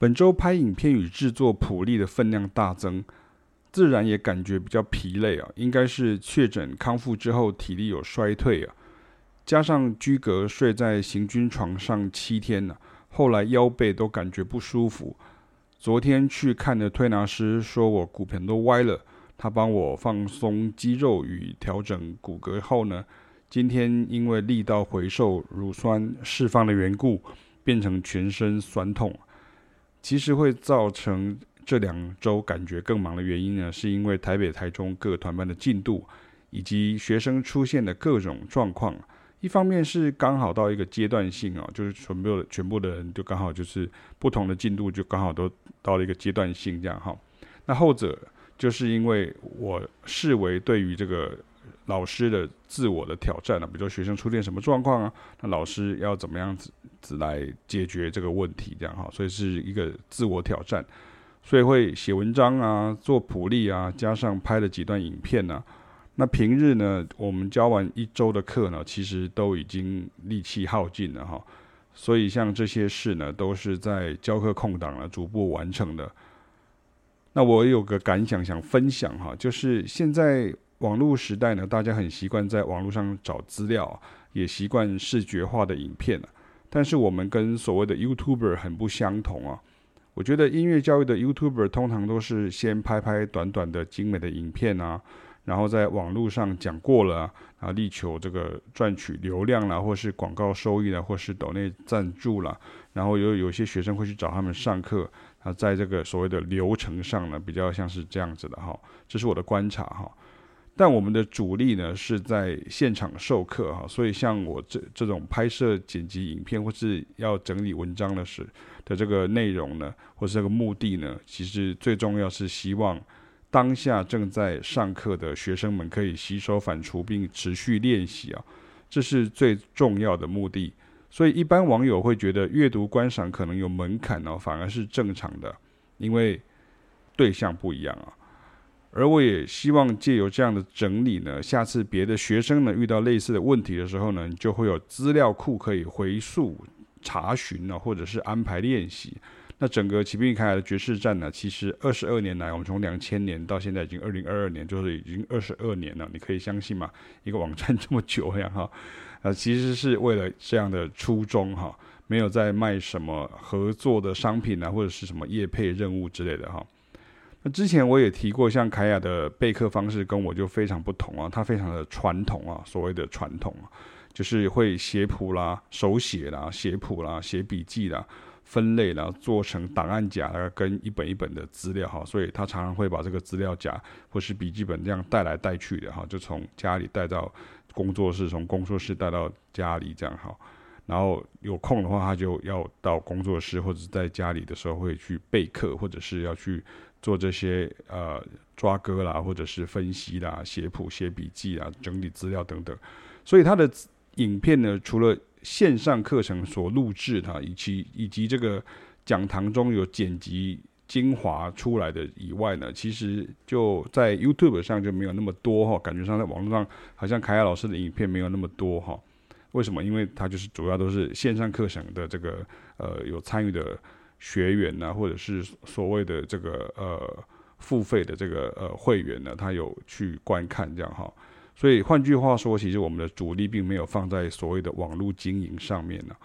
本周拍影片与制作谱例的分量大增，自然也感觉比较疲累啊，应该是确诊康复之后体力有衰退啊，加上居隔睡在行军床上七天了，后来腰背都感觉不舒服。昨天去看的推拿师说我骨盆都歪了，他帮我放松肌肉与调整骨骼后呢，今天因为力道回收、乳酸释放的缘故，变成全身酸痛。其实会造成这两周感觉更忙的原因呢，是因为台北、台中各团班的进度，以及学生出现的各种状况。一方面是刚好到一个阶段性哦，就是全部的全部的人就刚好就是不同的进度，就刚好都到了一个阶段性这样哈。那后者就是因为我视为对于这个。老师的自我的挑战啊，比如说学生出现什么状况啊，那老师要怎么样子子来解决这个问题，这样哈，所以是一个自我挑战，所以会写文章啊，做普利啊，加上拍了几段影片呢、那平日呢，我们教完一周的课呢，其实都已经力气耗尽了哈，所以像这些事呢，都是在教课空档呢逐步完成的。那我有个感想想分享哈，就是现在。网络时代呢，大家很习惯在网络上找资料，也习惯视觉化的影片。但是我们跟所谓的 YouTuber 很不相同啊。我觉得音乐教育的 YouTuber 通常都是先拍拍短短的精美的影片啊，然后在网络上讲过了啊，力求这个赚取流量啦，或是广告收益啦，或是抖内赞助啦。然后有有些学生会去找他们上课啊，在这个所谓的流程上呢，比较像是这样子的哈。这是我的观察哈。但我们的主力呢是在现场授课哈，所以像我这这种拍摄、剪辑影片或是要整理文章的时的这个内容呢，或是这个目的呢，其实最重要是希望当下正在上课的学生们可以吸收反刍并持续练习啊，这是最重要的目的。所以一般网友会觉得阅读观赏可能有门槛哦，反而是正常的，因为对象不一样啊。而我也希望借由这样的整理呢，下次别的学生呢遇到类似的问题的时候呢，就会有资料库可以回溯查询呢，或者是安排练习。那整个启兵与凯雅的爵士战呢，其实二十二年来，我们从两千年到现在已经二零二二年，就是已经二十二年了。你可以相信吗？一个网站这么久呀，哈，呃，其实是为了这样的初衷哈，没有在卖什么合作的商品啊，或者是什么业配任务之类的哈。之前我也提过，像凯雅的备课方式跟我就非常不同啊，他非常的传统啊，所谓的传统啊，就是会写谱啦、手写啦、写谱啦、写笔记啦、分类啦，做成档案夹跟一本一本的资料哈，所以他常常会把这个资料夹或是笔记本这样带来带去的哈，就从家里带到工作室，从工作室带到家里这样哈，然后有空的话，他就要到工作室或者在家里的时候会去备课，或者是要去。做这些呃抓歌啦，或者是分析啦、写谱、写笔记啊、整理资料等等，所以他的影片呢，除了线上课程所录制的，以及以及这个讲堂中有剪辑精华出来的以外呢，其实就在 YouTube 上就没有那么多哈，感觉上在网络上好像凯雅老师的影片没有那么多哈。为什么？因为它就是主要都是线上课程的这个呃有参与的。学员呢，或者是所谓的这个呃付费的这个呃会员呢，他有去观看这样哈，所以换句话说，其实我们的主力并没有放在所谓的网络经营上面呢，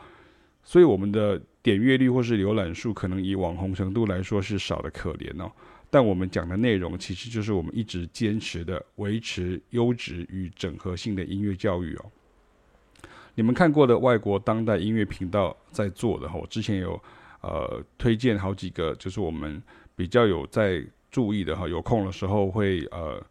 所以我们的点阅率或是浏览数可能以网红程度来说是少得可怜哦，但我们讲的内容其实就是我们一直坚持的维持优质与整合性的音乐教育哦。你们看过的外国当代音乐频道在做的哈，我之前有。呃，推荐好几个，就是我们比较有在注意的哈，有空的时候会呃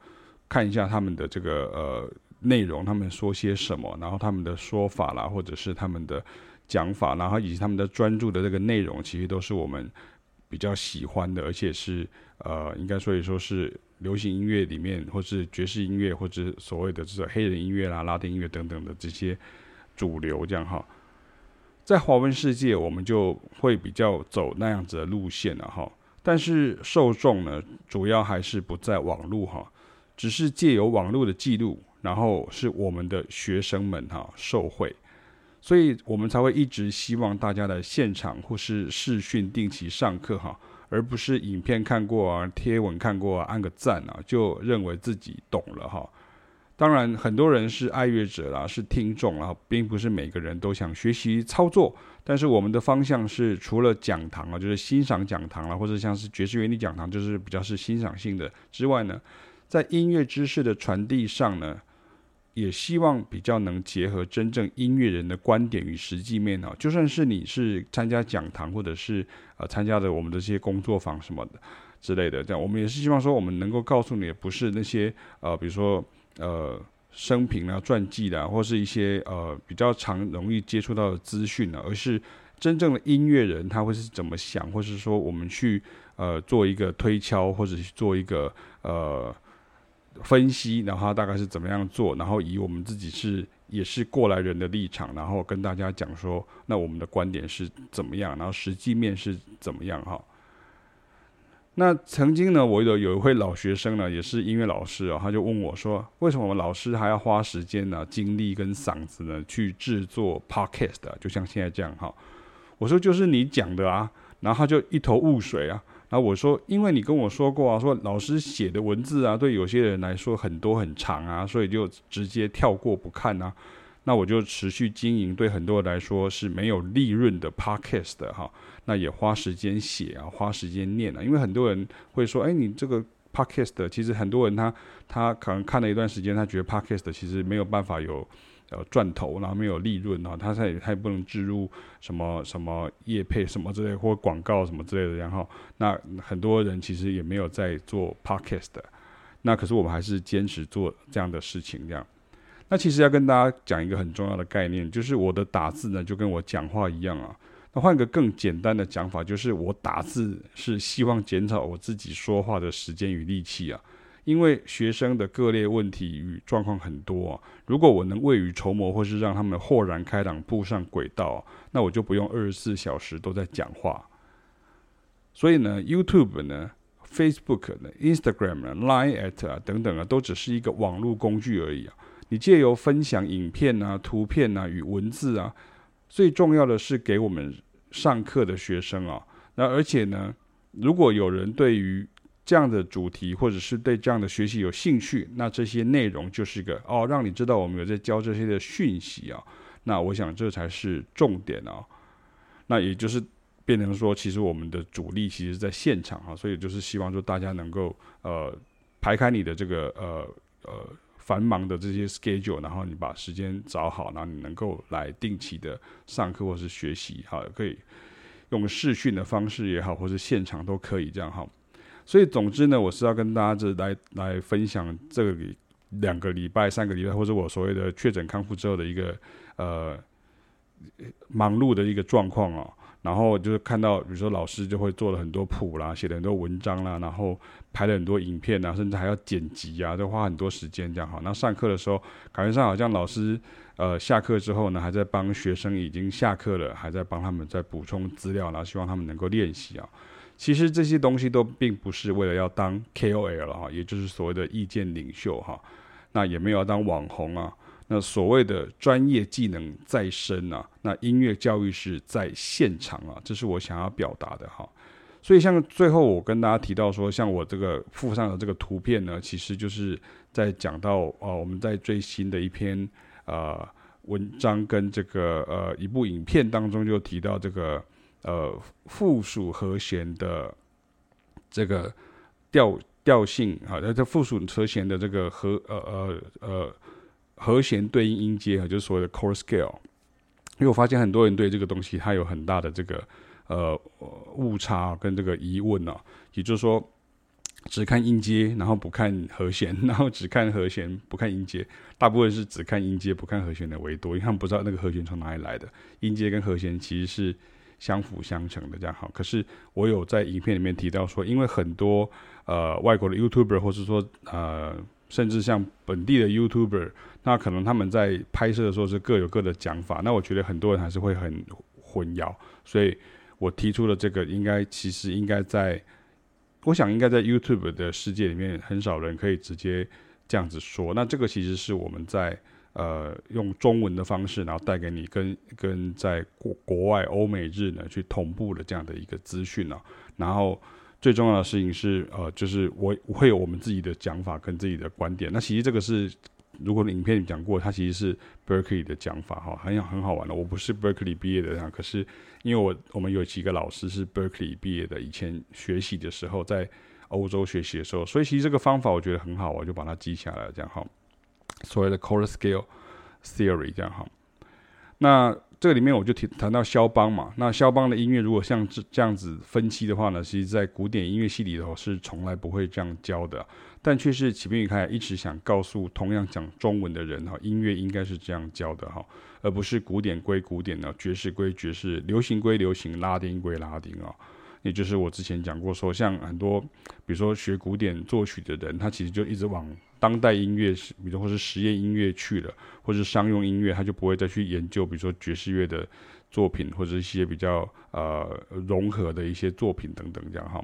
看一下他们的这个呃内容，他们说些什么，然后他们的说法啦，或者是他们的讲法，然后以及他们的专注的这个内容，其实都是我们比较喜欢的，而且是呃应该说一说是流行音乐里面，或是爵士音乐，或者所谓的这种黑人音乐啦、拉丁音乐等等的这些主流这样哈。在华文世界，我们就会比较走那样子的路线了哈。但是受众呢，主要还是不在网络哈，只是借由网络的记录，然后是我们的学生们哈受惠。所以我们才会一直希望大家的现场或是视讯定期上课哈，而不是影片看过啊、贴文看过啊、按个赞啊，就认为自己懂了哈。当然，很多人是爱乐者啦，是听众啦，并不是每个人都想学习操作。但是我们的方向是，除了讲堂啊，就是欣赏讲堂啦，或者像是爵士乐理讲堂，就是比较是欣赏性的之外呢，在音乐知识的传递上呢，也希望比较能结合真正音乐人的观点与实际面啊。就算是你是参加讲堂，或者是呃参加的我们的这些工作坊什么的之类的，这样我们也是希望说，我们能够告诉你，不是那些呃，比如说。呃，生平啊、传记的，或是一些呃比较常容易接触到的资讯呢，而是真正的音乐人他会是怎么想，或是说我们去呃做一个推敲，或者去做一个呃分析，然后他大概是怎么样做，然后以我们自己是也是过来人的立场，然后跟大家讲说，那我们的观点是怎么样，然后实际面是怎么样哈。那曾经呢，我有有一位老学生呢，也是音乐老师哦，他就问我说：“为什么我们老师还要花时间呢、精力跟嗓子呢，去制作 podcast？就像现在这样哈？”我说：“就是你讲的啊。”然后他就一头雾水啊。然后我说：“因为你跟我说过啊，说老师写的文字啊，对有些人来说很多很长啊，所以就直接跳过不看啊。”那我就持续经营，对很多人来说是没有利润的 podcast 的哈。那也花时间写啊，花时间念啊，因为很多人会说，哎，你这个 podcast 其实很多人他他可能看了一段时间，他觉得 podcast 其实没有办法有呃赚头，然后没有利润啊，他他也他也不能置入什么什么业配什么之类或广告什么之类的，然后那很多人其实也没有在做 podcast 的，那可是我们还是坚持做这样的事情，这样。那其实要跟大家讲一个很重要的概念，就是我的打字呢就跟我讲话一样啊。那换个更简单的讲法，就是我打字是希望减少我自己说话的时间与力气啊。因为学生的各类问题与状况很多啊，如果我能未雨绸缪，或是让他们豁然开朗步上轨道，那我就不用二十四小时都在讲话。所以呢，YouTube 呢、Facebook 呢、Instagram 呢、Line at 啊等等啊，都只是一个网络工具而已啊。你借由分享影片啊、图片啊与文字啊。最重要的是给我们上课的学生啊，那而且呢，如果有人对于这样的主题或者是对这样的学习有兴趣，那这些内容就是一个哦，让你知道我们有在教这些的讯息啊。那我想这才是重点啊。那也就是变成说，其实我们的主力其实在现场啊，所以就是希望说大家能够呃排开你的这个呃呃。繁忙的这些 schedule，然后你把时间找好，然后你能够来定期的上课或是学习，哈，可以用视讯的方式也好，或是现场都可以这样哈。所以总之呢，我是要跟大家这来来分享这个两个礼拜、三个礼拜，或者我所谓的确诊康复之后的一个呃忙碌的一个状况啊。然后就是看到，比如说老师就会做了很多谱啦，写了很多文章啦，然后拍了很多影片啊，甚至还要剪辑啊，都花很多时间这样哈。那上课的时候，感觉上好像老师呃下课之后呢，还在帮学生已经下课了，还在帮他们再补充资料，然后希望他们能够练习啊。其实这些东西都并不是为了要当 KOL 了哈，也就是所谓的意见领袖哈，那也没有要当网红啊。那所谓的专业技能在身啊，那音乐教育是在现场啊，这是我想要表达的哈。所以像最后我跟大家提到说，像我这个附上的这个图片呢，其实就是在讲到呃，我们在最新的一篇呃文章跟这个呃一部影片当中就提到这个呃附属和弦的这个调调性啊，那这附属和弦的这个和呃呃呃。和弦对应音阶啊，就是所谓的 chord scale。因为我发现很多人对这个东西，它有很大的这个呃误差跟这个疑问啊。也就是说，只看音阶，然后不看和弦，然后只看和弦不看音阶。大部分是只看音阶不看和弦的为多，因为他们不知道那个和弦从哪里来的。音阶跟和弦其实是相辅相成的，这样好。可是我有在影片里面提到说，因为很多呃外国的 YouTuber 或是说呃。甚至像本地的 YouTuber，那可能他们在拍摄的时候是各有各的讲法，那我觉得很多人还是会很混淆，所以我提出了这个，应该其实应该在，我想应该在 YouTube 的世界里面，很少人可以直接这样子说。那这个其实是我们在呃用中文的方式，然后带给你跟跟在国国外欧美日呢去同步的这样的一个资讯啊。然后最重要的事情是，呃，就是我会有我们自己的讲法跟自己的观点。那其实这个是。如果影片里讲过，它其实是 Berkeley 的讲法哈，很很好玩的。我不是 Berkeley 毕业的呀，可是因为我我们有几个老师是 Berkeley 毕业的，以前学习的时候在欧洲学习的时候，所以其实这个方法我觉得很好，我就把它记下来了，这样哈。所谓的 Color Scale Theory 这样哈。那这个里面我就提谈到肖邦嘛，那肖邦的音乐如果像这这样子分析的话呢，其实在古典音乐系里头是从来不会这样教的。但却是启明宇开一直想告诉同样讲中文的人哈，音乐应该是这样教的哈，而不是古典归古典的，爵士归爵士，流行归流行，拉丁归拉丁啊。也就是我之前讲过说，像很多比如说学古典作曲的人，他其实就一直往当代音乐，比如或是实验音乐去了，或是商用音乐，他就不会再去研究，比如说爵士乐的作品，或者一些比较呃融合的一些作品等等这样哈。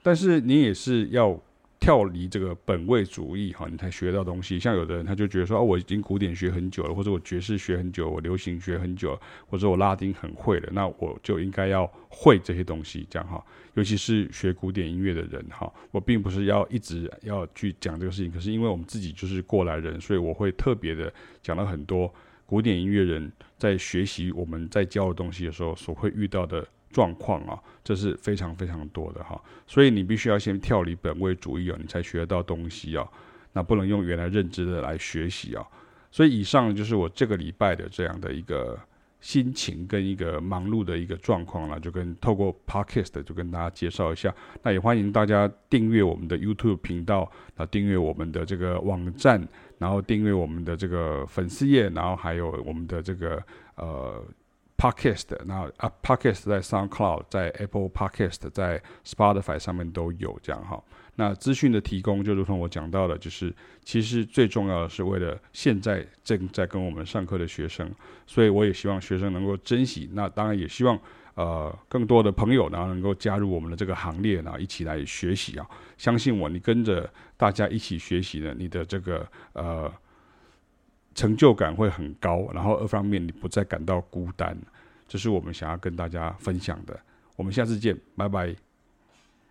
但是你也是要。跳离这个本位主义哈，你才学到东西。像有的人他就觉得说，哦，我已经古典学很久了，或者我爵士学很久，我流行学很久，或者我拉丁很会了，那我就应该要会这些东西，这样哈。尤其是学古典音乐的人哈，我并不是要一直要去讲这个事情，可是因为我们自己就是过来人，所以我会特别的讲了很多古典音乐人在学习我们在教的东西的时候所会遇到的。状况啊，这是非常非常多的哈，所以你必须要先跳离本位主义啊，你才学得到东西啊。那不能用原来认知的来学习啊。所以以上就是我这个礼拜的这样的一个心情跟一个忙碌的一个状况了，就跟透过 Podcast 就跟大家介绍一下。那也欢迎大家订阅我们的 YouTube 频道，啊，订阅我们的这个网站，然后订阅我们的这个粉丝页，然后还有我们的这个呃。Podcast，那啊，Podcast 在 SoundCloud，在 Apple Podcast，在 Spotify 上面都有这样哈。那资讯的提供，就如同我讲到的，就是其实最重要的是为了现在正在跟我们上课的学生，所以我也希望学生能够珍惜。那当然也希望呃更多的朋友然后能够加入我们的这个行列，然后一起来学习啊。相信我，你跟着大家一起学习呢，你的这个呃。成就感会很高，然后二方面你不再感到孤单，这是我们想要跟大家分享的。我们下次见，拜拜。